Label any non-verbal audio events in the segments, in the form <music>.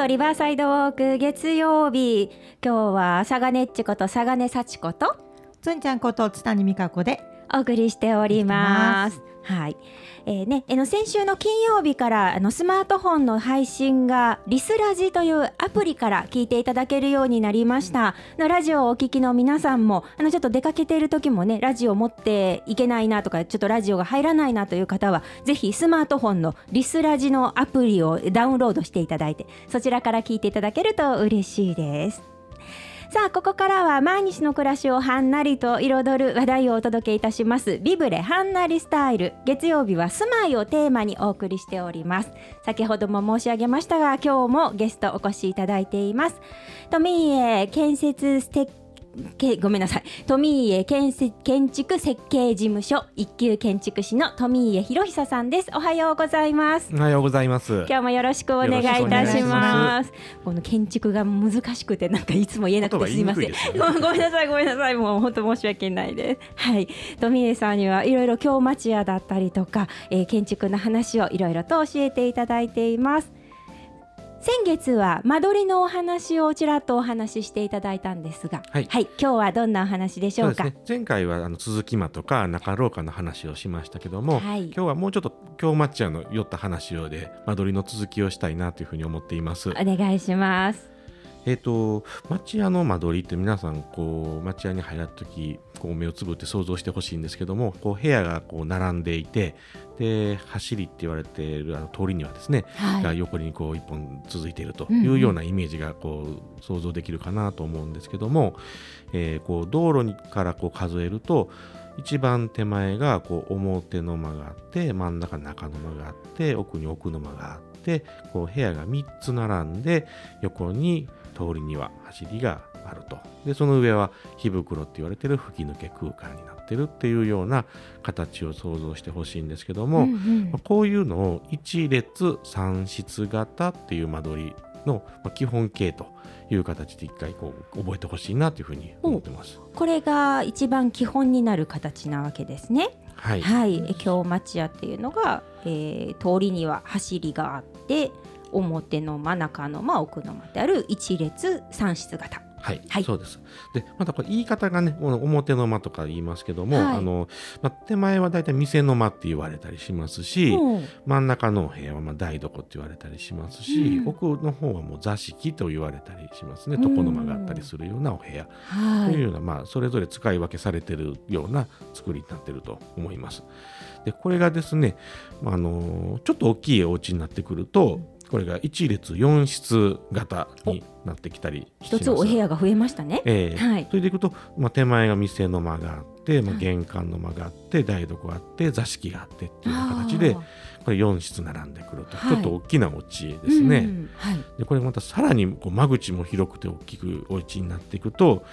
とリバーサイドウォーク月曜日。今日はサガネッチことサガネ幸子とつんちゃんこと津谷美香子でお送りしております。はい、えーね、えの先週の金曜日からあのスマートフォンの配信がリスラジというアプリから聞いていただけるようになりました。のラジオをお聞きの皆さんもあのちょっと出かけている時もねラジオ持っていけないなとかちょっとラジオが入らないなという方はぜひスマートフォンのリスラジのアプリをダウンロードしていただいてそちらから聞いていただけると嬉しいです。さあここからは毎日の暮らしをはんなりと彩る話題をお届けいたします。ビブレはんなりスタイル。月曜日は住まいをテーマにお送りしております。先ほども申し上げましたが今日もゲストお越しいただいています。富家建設ステッけごめんなさい富家建設建築設計事務所一級建築士の富家博久さんですおはようございますおはようございます。今日もよろしくお願いいたします。この建築が難しくてなんかいつも言えなくてすいません。ねご <laughs> ごめんなさいごめんなさいもう本当申し訳ないです。はい。富江さんにはいろいろ京町屋だったりとか、えー建築の話をいろいろと教えていただいています。先月は間取りのお話をちらっとお話ししていただいたんですが、はい今日はどんなお話でしょうか？そうね。前回はあの続き間とか中廊下の話をしましたけども、はい今日はもうちょっと京町屋の寄った話をで間取りの続きをしたいなというふうに思っています。お願いします。えっ、と町屋の間取りって皆さんこう町屋に入らった時こう目をつぶって想像してほしいんですけども、こう部屋がこう並んでいて、で走りって言われているあの通りにはですね、はい。が横にこう一本続いているというようなイメージがこう想像できるかなと思うんですけども、えーこう道路にからこう数えると一番手前がこう表の間があって真ん中中の間があって奥に奥の間があってこう部屋が3つ並んで横に通りには走りがあるとでその上は火袋って言われてる吹き抜け空間になってるっていうような形を想像してほしいんですけども、うんうんまあこういうのを一列三室型っていう間取りのまあ基本形という形で一回こう覚えてほしいなというふうに思ってます。これが一番基本になる形なわけですね。はい、はい、え京町屋っていうのが、えー通りには走りがあって表の真中の間奥の間である一列三室型。はい、はいそうです。で、またこれ言い方がね、この表の間とか言いますけども、はいあの、まあ、手前はだいたい店の間って言われたりしますし、うん真ん中のお部屋はまあ台所って言われたりしますし、うん奥の方はもう座敷と言われたりしますね。うん床の間があったりするようなお部屋。はい、というような、まあ、それぞれ使い分けされてるような作りになってると思います。で、これがですね、まああのちょっと大きいお家になってくると、これが一列四室型になってきたりします。一つお部屋が増えましたね。えーはいそれでいくと、まあ、手前が店の間があって、まあ、はい。玄関の間があって、台所があって座敷があってっていうような形でこれ4室並んでくると、はい。ちょっと大きなお家ですね。でこれまたさらにこう間口も広くて大きくお家になっていくと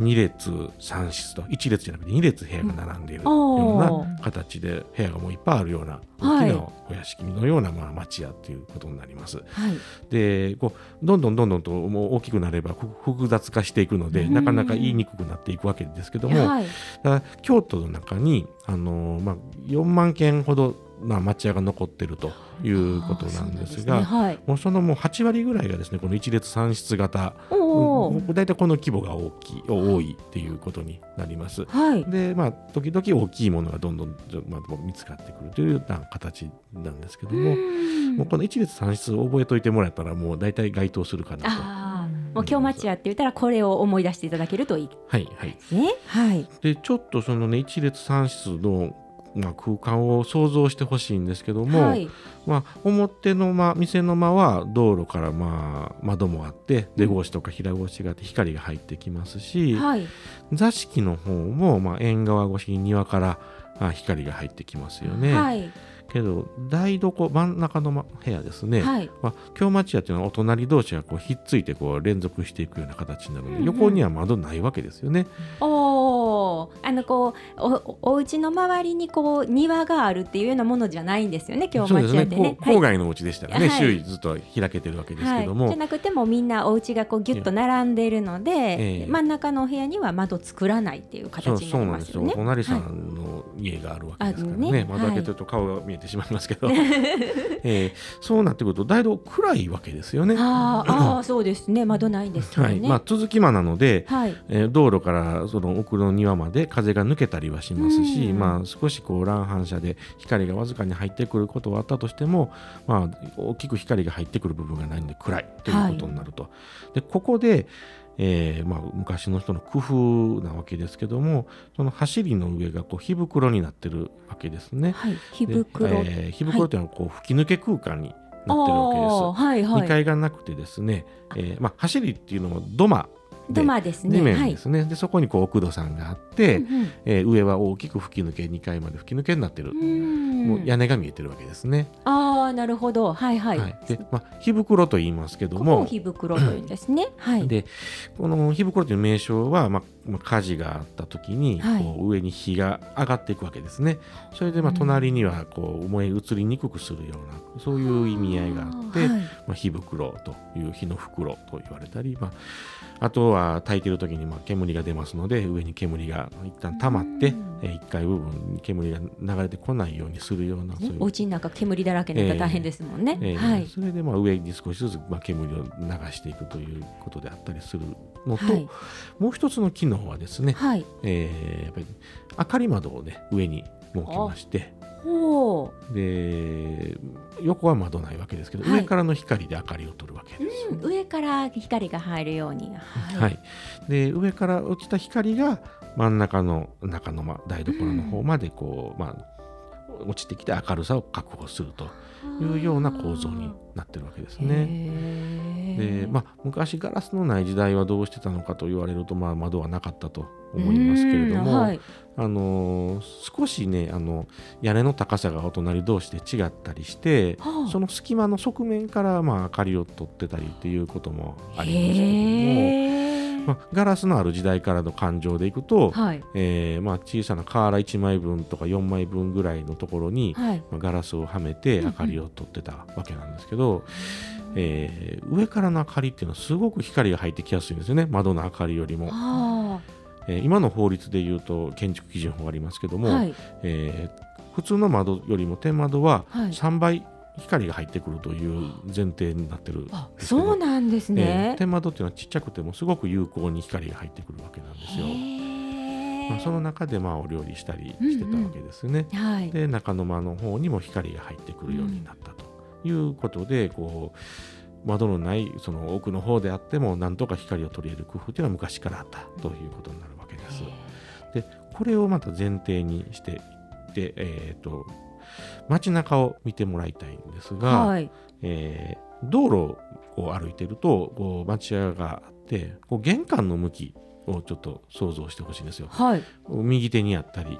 2列3室と1列じゃなくて2列部屋が並んでいるうんようおな形で部屋がもういっぱいあるようなはい。大きなお屋敷のようなまあ町屋っていうことになります。はい、でこうどんどんどんどんともう大きくなればふ複雑化していくのでうん。なかなか言いにくくなっていくわけですけども、はい、京都の中に、あのーまあ、4万軒ほど、まあ、町屋が残っているということなんですがもうそのもう8割ぐらいがですねこの一列三室型。大体この規模が大きい多いっていうことになります。はい、でまあ時々大きいものがどんどん、まあ、見つかってくるというような形なんですけども、うん。もうこの一列三室を覚えておいてもらえたらもう大体該当するかなと。もう京町屋って言ったらこれを思い出していただけるといい。ではいはい。すね。はい、でちょっとそのね一列三室の、まあ、空間を想像してほしいんですけども、はい、まあ、表の間店の間は道路からまあ窓もあって出格子とか平格子があって光が入ってきますし、はい、座敷の方もまあ縁側越しに庭からあ光が入ってきますよね。はい、けど台所真ん中のま部屋ですね、はい、まあ、京町屋っていうのはお隣同士がこうひっついてこう連続していくような形になるので、うんうん。横には窓ないわけですよね。おお、あのこうおお家の周りにこう庭があるっていうようなものじゃないんですよね京そうですね。町屋ってね。こう郊外のお家でしたらね、はい。周囲ずっと開けてるわけですけども、はい、じゃなくてもみんなお家がこうギュッと並んでいるので、ええ。真ん中のお部屋には窓作らないっていうそう形になりそうなんですよ、ますよね。お隣さはいんの家があるわけですからあね,、るね。窓開けてると顔が見えてしまいますけど、<laughs> えーそうなってくるとだいぶ暗いわけですよね。あーあーそうですね。窓ないですよね。はい。まあ、続き間なので、はい。えー道路からその奥の庭まで風が抜けたりはしますし、うんまあ、少しこう乱反射で光がわずかに入ってくることはあったとしても、まあ、大きく光が入ってくる部分がないので暗いということになると。でここでえーまあ、昔の人の工夫なわけですけどもその走りの上がこう火袋になってるわけですね。はい火で袋、えー火袋というのはこう吹き抜け空間になってるわけです。はいは2い。階がなくてですね、えーまあ、走りっていうのも土間で土間ですね。地面はいですね、でそこにこう奥戸さんがあって、うんえー上は大きく吹き抜け2階まで吹き抜けになってる、うんもう屋根が見えてるわけですね。ああなるほどはいはい。はいでまあ、火袋と言いますけどここをも火袋というんですね。はい。でこの火袋という名称は、まあまあ、火事があった時に、はいこう上に火が上がっていくわけですね。それでまあうん隣にはこう燃え移りにくくするようなそういう意味合いがあって、はいまあ、火袋という火の袋と言われたり、まあ、あとは炊いてる時にまあ煙が出ますので上に煙が一旦溜まってうん、えー、1階部分に煙が流れてこないようにするようなそういうお家の中煙だらけになったら大変ですもんね。えーはい。それでまあ上に少しずつまあ煙を流していくということであったりするのと、はい。もう一つの機能はですね、はい。えーやっぱり明かり窓をね上に設けましてほで横は窓ないわけですけど、はい上からの光で明かりを取るわけです。う。上から光が入るように。ははい。い、で上から落ちた光が真ん中の中のま台所の方までこう、まあ落ちてきて明るさを確保するというような構造になってるわけですね。ねでまあ、昔ガラスのない時代はどうしてたのかと言われると、まあ、窓はなかったと思いますけれども、はい。あのー少しねあの屋根の高さがお隣同士で違ったりしてはあその隙間の側面から、まあ、明かりを取ってたりっていうこともありましたけども、まあ、ガラスのある時代からの感情でいくと、はい。えーまあ、小さな瓦1枚分とか4枚分ぐらいのところに、はい。まあガラスをはめてうんうん明かりを取ってたわけなんですけど、えー上からの明かりっていうのはすごく光が入ってきやすいんですよね窓の明かりよりも、はえー今の法律でいうと建築基準法ありますけどあ。も、はい。えー普通の窓よりも天窓ははい3倍光が入ってくるという前提になってるんあ、そうなんですえーね。天窓っていうのはちっちゃくてもすごく有効に光が入ってくるわけなんですよ。まあ、その中でまあお料理したりしてたわけですね。はい。で中の間の方にも光が入ってくるようになったということで、こう窓のないその奥の方であってもなんとか光を取り入れる工夫というのは昔からあったということになるわけです。でこれをまた前提にしていって、えー、と街中を見てもらいたいんですが、はい。えー道路を歩いてるとこう町屋があってこう玄関の向きをちょっと想像してほしいんですよ。はい。右手にあったり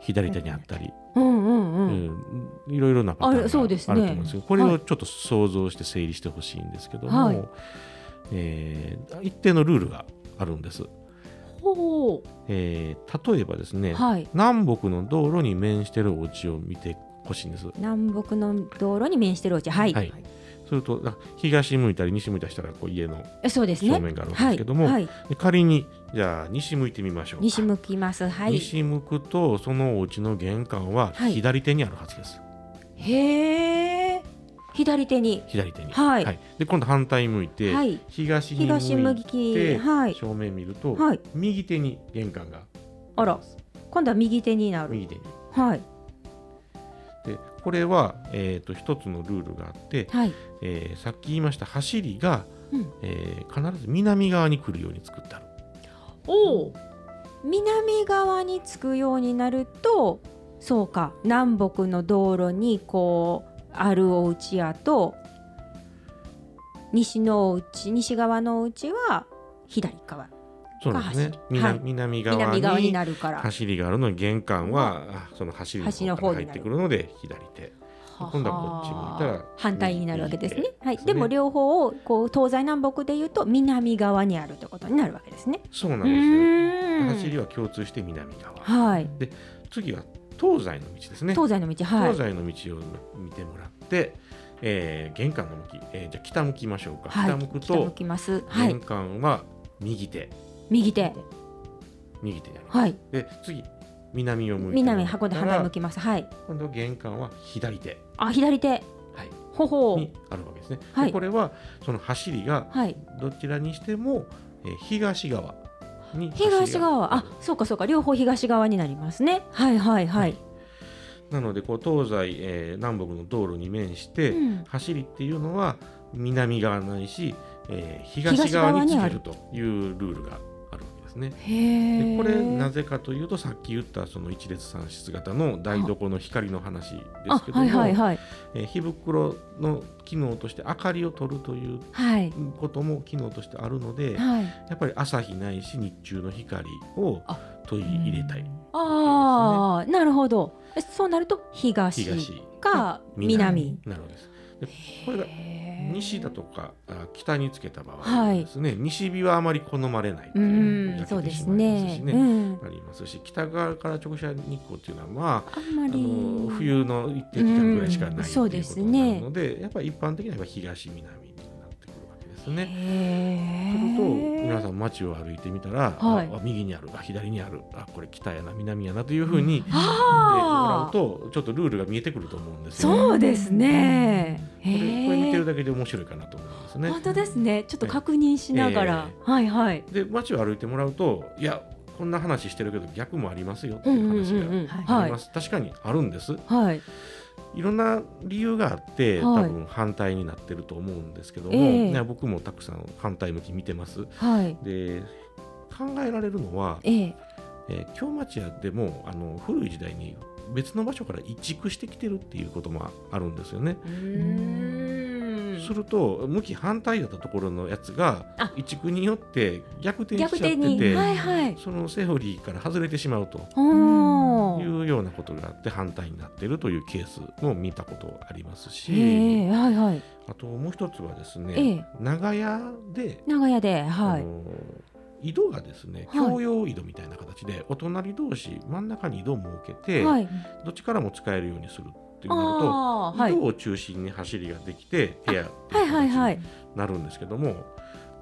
左手にあったり、うんうんううん。んいろいろなパターンがあると思うんですけどこれをちょっと想像して整理してほしいんですけども、はいえー一定のルールがあるんです。ほえー例えばですね、う。はい。南北の道路に面してるお家を見てほしいんです。南北の道路に面してるお家。はい。はいするとあ東向いたり西向いたりしたらこう家のえそうですね。正面があるんですけども、はい。はいで仮にじゃあ西向いてみましょうか西向きます。はい。西向くとそのお家の玄関ははい左手にあるはずです、へえ。左手に。左手に、はいで今度反対向いて、はい。東に向東向いき。て、はい。正面見ると、はい。右手に玄関があら。今度は右手になる。右手にはい。でこれは、えー、と一つのルールがあって、はい。えーさっき言いました走りが、うんえー必ず南側に来るように作ってあるおお。南側に着くようになると、そうか。南北の道路にこうあるお家やと。西のお家、西側のお家は左側。そうですね南,、はい南側にになるから。走りがあるのに玄関は、あその走りの方から入ってくるので左手今度はこっち向いたら反対になるわけですね。はい。でも両方をこう東西南北でいうと南側にあるということになるわけですね。そうなんうですよ。走りは共通して南側。はい。次は東西の道ですね。東西の道はい。東西の道を見てもらって、えー玄関の向き、えーじゃあ北向きましょうか。はい。北向くときます。はい玄。関は右手、右手。右手。はい。で次南を向いて南箱で反対向き。きます。はい。今度玄関は左手、あ左手。はい、ほほうに。あるわけですね。はいでこれはその走りがはい。どちらにしても、えー東側に東側。あそうかそうか両方東側になりますね。はいはいはい。なのでこう東西、えー南北の道路に面して、うん走りっていうのは南側ないし、えー東東側につけるというルールがね。でこれなぜかというとさっき言ったその一列三室型の台所の光の話ですあけども、はいはいはいえー火袋の機能として明かりを取るというはいことも機能としてあるので、はい。やっぱり朝日ないし日中の光をあ取り入れたいああなるほど。えそうなると東東か南。なるほどです。でこれが西だとかあ北につけた場合はい。ですね、西日はあまり好まれないとういう焼んそうですけてしまいますねし。ね。うん。ありますし北側から直射日光っていうのはまあああの冬の一定期間ぐらいしかないっていうそうことですねになるので、やっぱり一般的には東南ですね。へするとえ。皆さん街を歩いてみたら、はいああ右にあるあ左にあるあこれ北やな南やなというふうに、でもらうとちょっとルールが見えてくると思うんですよ。そうですね。これこれ見てる。だけで面白いかなと思うんですね。本当ですね。ちょっと確認しながら、はいはい。で街を歩いてもらうといやこんな話してるけど逆もありますよってうんいううんうんうん。話がはいあります、確かにあるんですはい。いろんな理由があって多はい。分反対になってると思うんですけども、ええ。ね僕もたくさん反対向き見てます。はい。で考えられるのは、ええ。えー京町屋でもあの古い時代に別の場所から移築してきてるっていうこともあるんですよね、すると向き反対だったところのやつがあ移築によって逆転しちゃ逆って。て、はいはい。そのセオリーから外れてしまうというようなことがあって反対になっているというケースも見たことありますし、ええはいはい。あともう一つはですね、ええ長屋で、長屋で、はい。井戸がですねはい共用井戸みたいな形で、お隣同士真ん中に井戸を設けて、はい。どっちからも使えるようにするっていうなると、はい井。戸を中心に走りができて部屋ってはいいうはいは形いに。なるんですけども、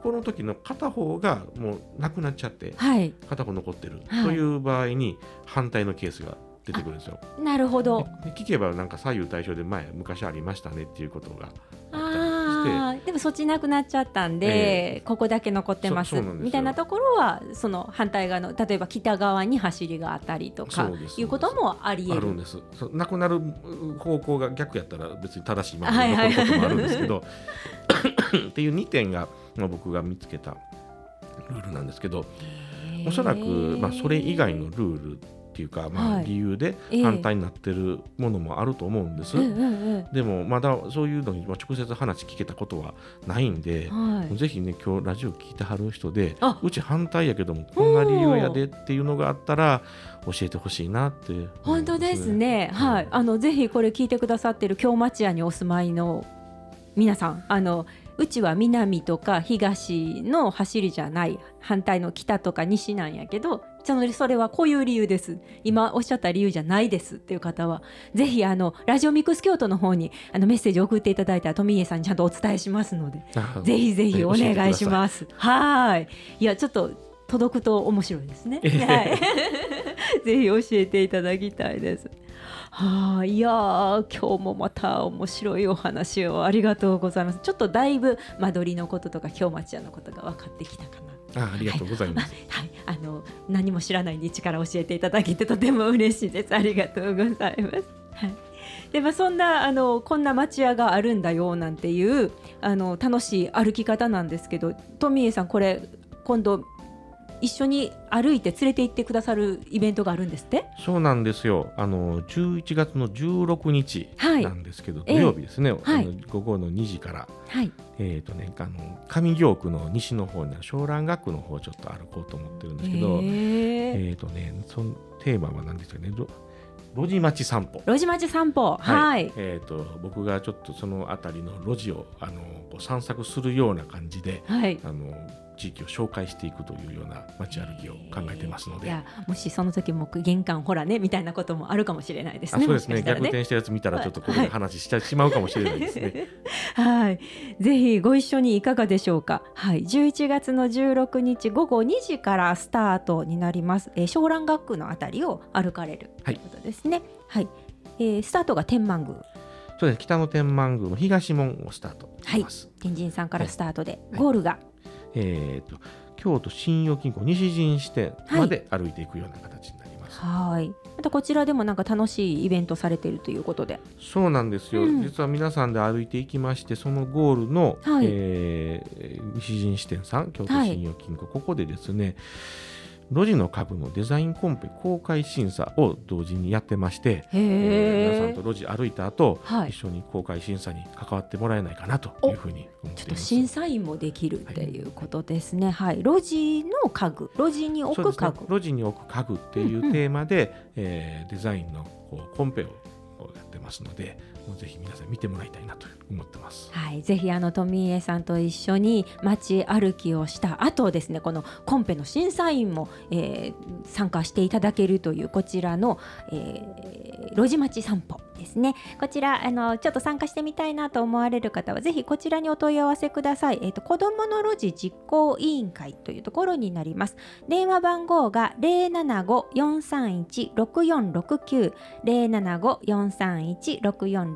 この時の片方がもうなくなっちゃってはい。片方残ってるはいという場合に反対のケースが出てくるんですよ。なるほど。で聞けばなんか左右対称で前昔ありましたねっていうことがで。もそっちなくなっちゃったんで、えここだけ残ってます。みたいなところはその反対側の例えば北側に走りがあったりとかいうこともあり得る。んです。なくなる方向が逆やったら別に正しいままはいはい。残ることもあるんですけど <coughs> っていう2点が、まあ、僕が見つけたルールなんですけどおそらく、まあ、それ以外のルールっていうか、まあ、はい理由でええ反対になってるものもあると思うんです。でもまだそういうのにまあ直接話聞けたことはないんでう、ん。はい。ぜひね今日ラジオ聞いてはる人であうち反対やけどもこんな理由やでっていうのがあったら教えてほしいなって思います本当ですね。はい。あのぜひこれ聞いてくださってる京町屋にお住まいの皆さん、あのうちは南とか東の走りじゃない反対の北とか西なんやけどそれはこういう理由です今おっしゃった理由じゃないですっていう方はぜひあのラジオミックス京都の方にあのメッセージ送っていただいたら富家さんにちゃんとお伝えしますのであぜひぜひお願いしす。ます。はい。いや、ちょっと届くと面白いですね。ええはい。<laughs> ぜひ教えていただきたいです。はい、いやー今日もまた面白いお話をありがとうございます。ちょっとだいぶ間取りのこととか京町屋のことが分かってきたかな。あありがとうございます。はい、あの何も知らないんで一から教えていただけてとても嬉しいです。ありがとうございます。はい。でまあそんなあのこんな町屋があるんだよなんていうあの楽しい歩き方なんですけど、富江さんこれ今度一緒に歩いて連れて行ってくださるイベントがあるんですって？そうなんですよ。あの11月の16日はいなんですけど、ええ土曜日ですね。はいあの午後の2時から、はい。えっ、とね、あの上京区の西の方にある湘南学区の方をちょっと歩こうと思ってるんですけど、へーえっ、とね、そのテーマは何ですかね？ど路地町散歩路地町散歩はい、えー、と僕がちょっとその辺りの路地をあのこう散策するような感じではいあの地域を紹介していくというような街歩きを考えてますので、いやもしその時も玄関ほらねみたいなこともあるかもしれないですね。あそうですね。もしかしたら逆転したやつ見たらちょっとここで話しちゃしまうかもしれないですね。はい、ぜひご一緒にいかがでしょうか。はい、11月の16日午後2時からスタートになります。えー、湘南学区のあたりを歩かれるということですね。はい、えースタートが天満宮、そうです。北の天満宮の東門をスタートします。天神さんからスタートで、はい。ゴールがえー、と京都信用金庫西陣支店まで歩いていくような形になります。はい。またこちらでもなんか楽しいイベントされているということで、そうなんですよ、うん。実は皆さんで歩いていきましてそのゴールの、はい。えー西陣支店さん京都信用金庫、ここでですね路地の株のデザインコンペ公開審査を同時にやってまして、へえー皆さんえと。路地歩いた後、はい一緒に公開審査に関わってもらえないかなというふうに思っちょってと。審査員もできるっていうことですね。はい。路地の家具、路地に置く家具。路地に置く家具っていうテーマで、えーデザインのこうコンペをやってますのでぜひ皆さん見てもらいたいなと思ってます。はい、ぜひあの富江さんと一緒に街歩きをした後ですねこのコンペの審査員も、えー参加していただけるというこちらの、えー、路地町散歩ですね。こちらあのちょっと参加してみたいなと思われる方はぜひこちらにお問い合わせください、えー、と子どもの路地実行委員会というところになります。電話番号が075-431-6469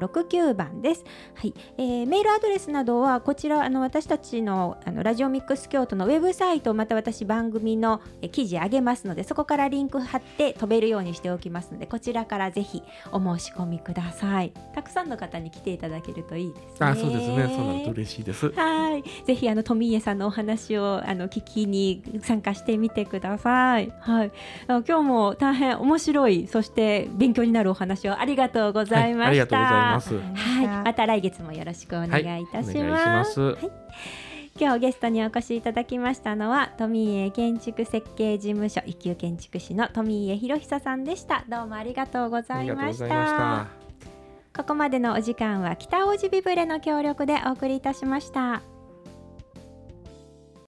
075-431-6469番です。はい、えーメールアドレスなどはこちらあの私たちのあのラジオミックス京都のウェブサイトまた私番組のえ記事上げますのでそこからリンク貼って飛べるようにしておきますのでこちらからぜひお申し込みください。たくさんの方に来ていただけるといいですね。あそうですね。そうなると嬉しいです。はい、ぜひあの富家さんのお話をあの聞きに参加してみてください。はい、あ今日も大変面白いそして勉強になるお話をありがとうございました。はいはい、また来月もよろしくお願いいたします。お願い。はい今日ゲストにお越しいただきましたのは富家建築設計事務所一級建築士の富家博久さんでした。どうもありがとうございました。。ここまでのお時間は北大路ビブレの協力でお送りいたしました。